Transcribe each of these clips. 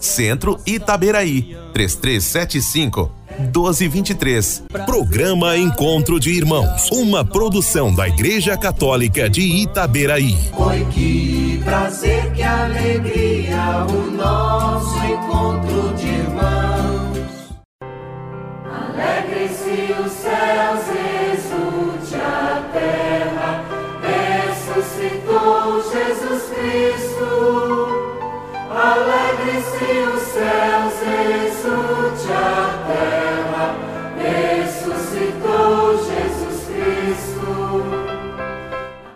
Centro Itaberaí, 3375 1223. Programa Encontro de Irmãos, uma produção da Igreja Católica de Itaberaí. Oi, que prazer, que alegria, o nosso encontro de irmãos. Alegre-se os céus, exulte a terra, ressuscitou Jesus Cristo. Alegre-se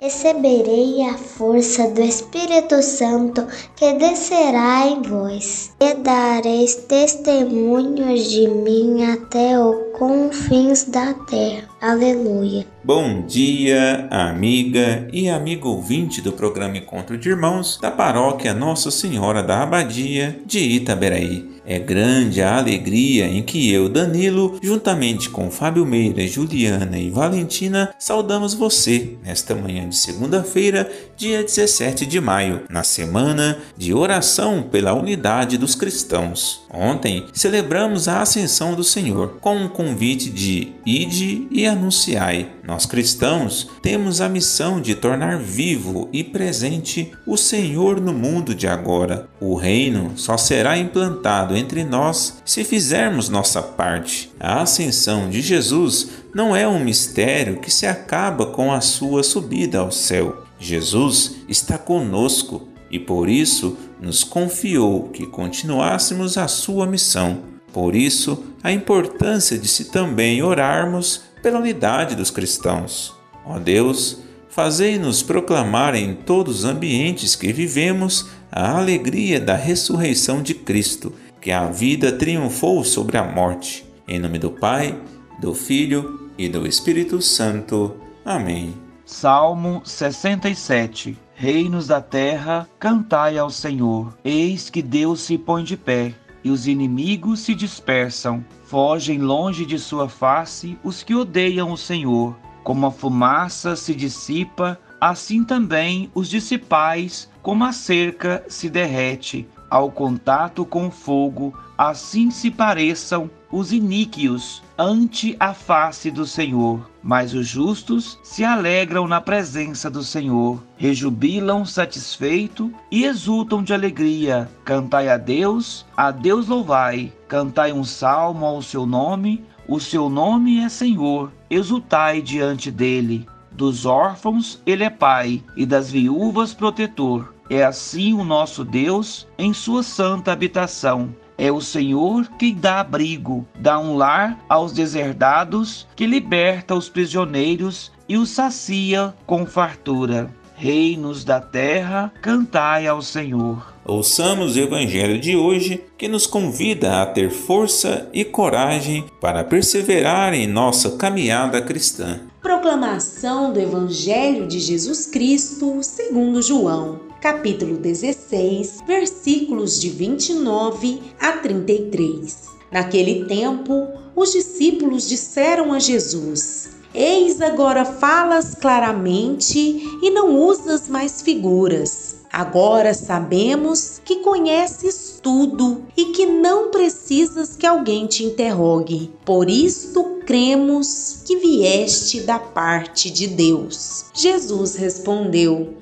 Receberei a força do Espírito Santo que descerá em vós, e dareis testemunhos de mim até os confins da terra. Aleluia. Bom dia, amiga e amigo ouvinte do programa Encontro de Irmãos da Paróquia Nossa Senhora da Abadia de Itaberaí. É grande a alegria em que eu, Danilo, juntamente com Fábio Meira, Juliana e Valentina, saudamos você nesta manhã de segunda-feira, dia 17 de maio, na semana de oração pela unidade dos cristãos. Ontem celebramos a ascensão do Senhor com um convite de ide e anunciai. Nós cristãos temos a missão de tornar vivo e presente o Senhor no mundo de agora. O reino só será implantado entre nós se fizermos nossa parte. A ascensão de Jesus não é um mistério que se acaba com a sua subida ao céu. Jesus está conosco e por isso nos confiou que continuássemos a sua missão. Por isso, a importância de se também orarmos pela unidade dos cristãos. Ó Deus, fazei-nos proclamar em todos os ambientes que vivemos a alegria da ressurreição de Cristo, que a vida triunfou sobre a morte. Em nome do Pai, do Filho e do Espírito Santo. Amém. Salmo 67 Reinos da terra, cantai ao Senhor. Eis que Deus se põe de pé, e os inimigos se dispersam. Fogem longe de sua face os que odeiam o Senhor. Como a fumaça se dissipa, assim também os dissipais, como a cerca se derrete ao contato com o fogo, assim se pareçam os iníquios ante a face do Senhor. Mas os justos se alegram na presença do Senhor, rejubilam satisfeito e exultam de alegria. Cantai a Deus, a Deus louvai, cantai um salmo ao seu nome, o seu nome é Senhor, exultai diante dele. Dos órfãos ele é pai e das viúvas protetor. É assim o nosso Deus em sua santa habitação. É o Senhor que dá abrigo, dá um lar aos deserdados, que liberta os prisioneiros e os sacia com fartura. Reinos da terra, cantai ao Senhor. Ouçamos o Evangelho de hoje que nos convida a ter força e coragem para perseverar em nossa caminhada cristã. Proclamação do Evangelho de Jesus Cristo segundo João capítulo 16, versículos de 29 a 33. Naquele tempo, os discípulos disseram a Jesus: Eis agora falas claramente e não usas mais figuras. Agora sabemos que conheces tudo e que não precisas que alguém te interrogue. Por isto cremos que vieste da parte de Deus. Jesus respondeu: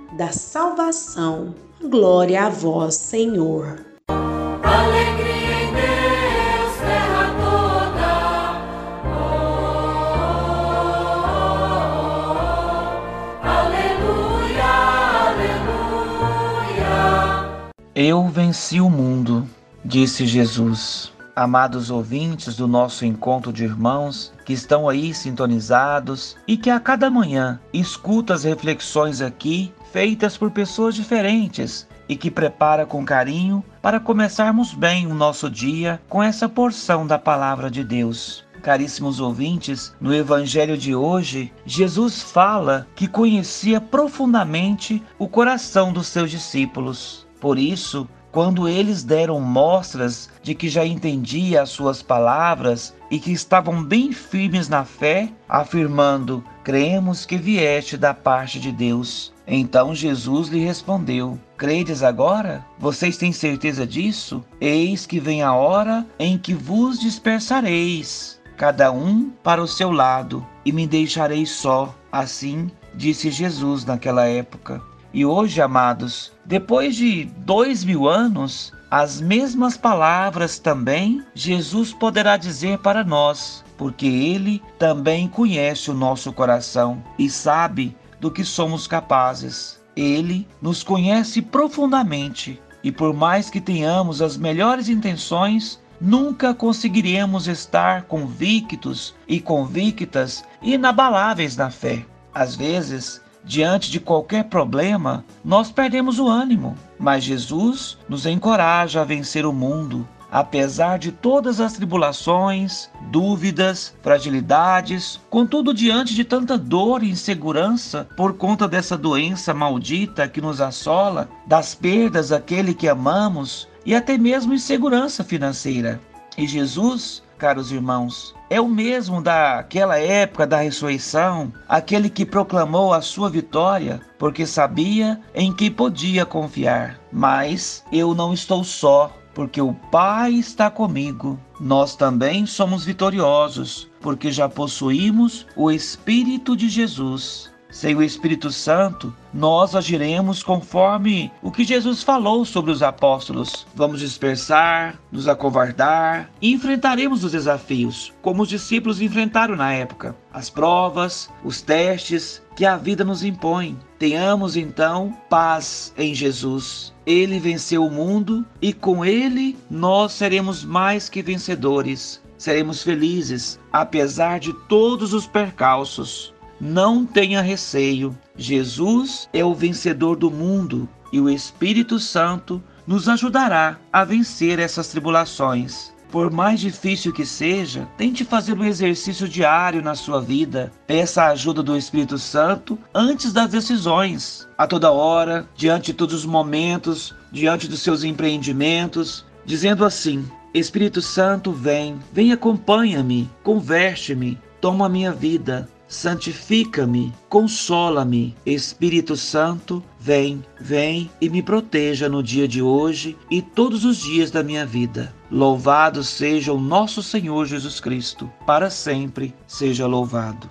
da salvação. Glória a vós, Senhor. Alegria em Deus, terra toda. Oh, aleluia, aleluia. Eu venci o mundo, disse Jesus. Amados ouvintes do nosso encontro de irmãos que estão aí sintonizados e que a cada manhã escutam as reflexões aqui feitas por pessoas diferentes e que prepara com carinho para começarmos bem o nosso dia com essa porção da palavra de Deus. Caríssimos ouvintes, no Evangelho de hoje, Jesus fala que conhecia profundamente o coração dos seus discípulos. Por isso, quando eles deram mostras de que já entendia as suas palavras e que estavam bem firmes na fé, afirmando: Cremos que vieste da parte de Deus. Então Jesus lhe respondeu: Credes agora? Vocês têm certeza disso? Eis que vem a hora em que vos dispersareis, cada um para o seu lado, e me deixareis só. Assim disse Jesus naquela época. E hoje, amados, depois de dois mil anos, as mesmas palavras também Jesus poderá dizer para nós, porque Ele também conhece o nosso coração e sabe do que somos capazes. Ele nos conhece profundamente e, por mais que tenhamos as melhores intenções, nunca conseguiremos estar convictos e convictas inabaláveis na fé. Às vezes, Diante de qualquer problema, nós perdemos o ânimo, mas Jesus nos encoraja a vencer o mundo, apesar de todas as tribulações, dúvidas, fragilidades, contudo, diante de tanta dor e insegurança por conta dessa doença maldita que nos assola, das perdas daquele que amamos e até mesmo insegurança financeira. E Jesus caros irmãos, é o mesmo daquela época da ressurreição, aquele que proclamou a sua vitória, porque sabia em que podia confiar. Mas eu não estou só, porque o Pai está comigo. Nós também somos vitoriosos, porque já possuímos o Espírito de Jesus. Sem o Espírito Santo, nós agiremos conforme o que Jesus falou sobre os apóstolos. Vamos dispersar, nos acovardar e enfrentaremos os desafios, como os discípulos enfrentaram na época, as provas, os testes que a vida nos impõe. Tenhamos então paz em Jesus. Ele venceu o mundo e com ele nós seremos mais que vencedores. Seremos felizes, apesar de todos os percalços. Não tenha receio. Jesus é o vencedor do mundo e o Espírito Santo nos ajudará a vencer essas tribulações. Por mais difícil que seja, tente fazer um exercício diário na sua vida. Peça a ajuda do Espírito Santo antes das decisões, a toda hora, diante de todos os momentos, diante dos seus empreendimentos, dizendo assim: Espírito Santo, vem, vem acompanha-me, converte-me, toma a minha vida, santifica-me, consola-me. Espírito Santo, vem, vem e me proteja no dia de hoje e todos os dias da minha vida. Louvado seja o nosso Senhor Jesus Cristo, para sempre seja louvado.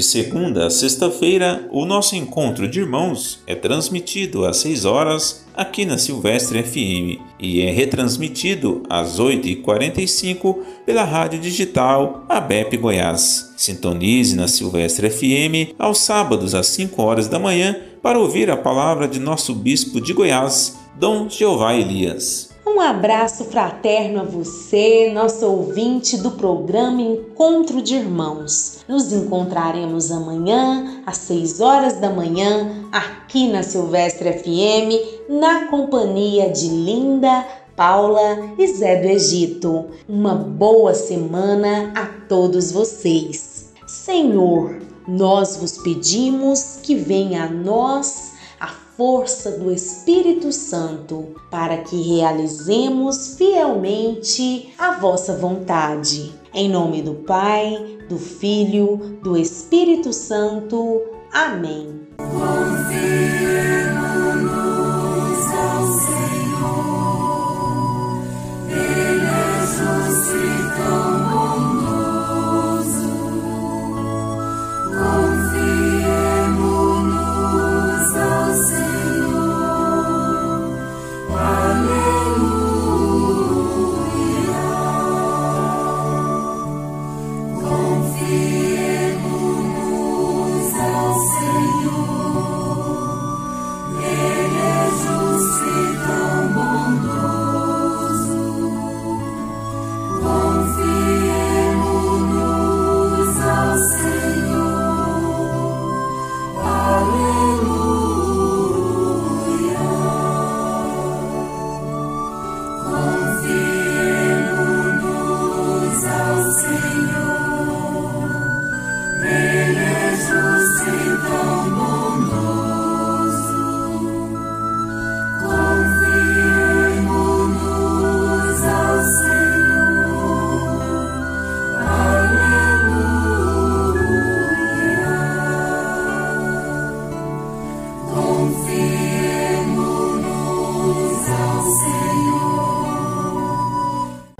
De segunda a sexta-feira, o nosso encontro de irmãos é transmitido às 6 horas aqui na Silvestre FM e é retransmitido às 8h45 pela rádio digital ABEP Goiás. Sintonize na Silvestre FM aos sábados às 5 horas da manhã para ouvir a palavra de nosso bispo de Goiás, Dom Jeová Elias. Um abraço fraterno a você, nosso ouvinte do programa Encontro de Irmãos. Nos encontraremos amanhã, às 6 horas da manhã, aqui na Silvestre FM, na companhia de Linda, Paula e Zé do Egito. Uma boa semana a todos vocês. Senhor, nós vos pedimos que venha a nós força do Espírito Santo para que realizemos fielmente a vossa vontade. Em nome do Pai, do Filho, do Espírito Santo. Amém.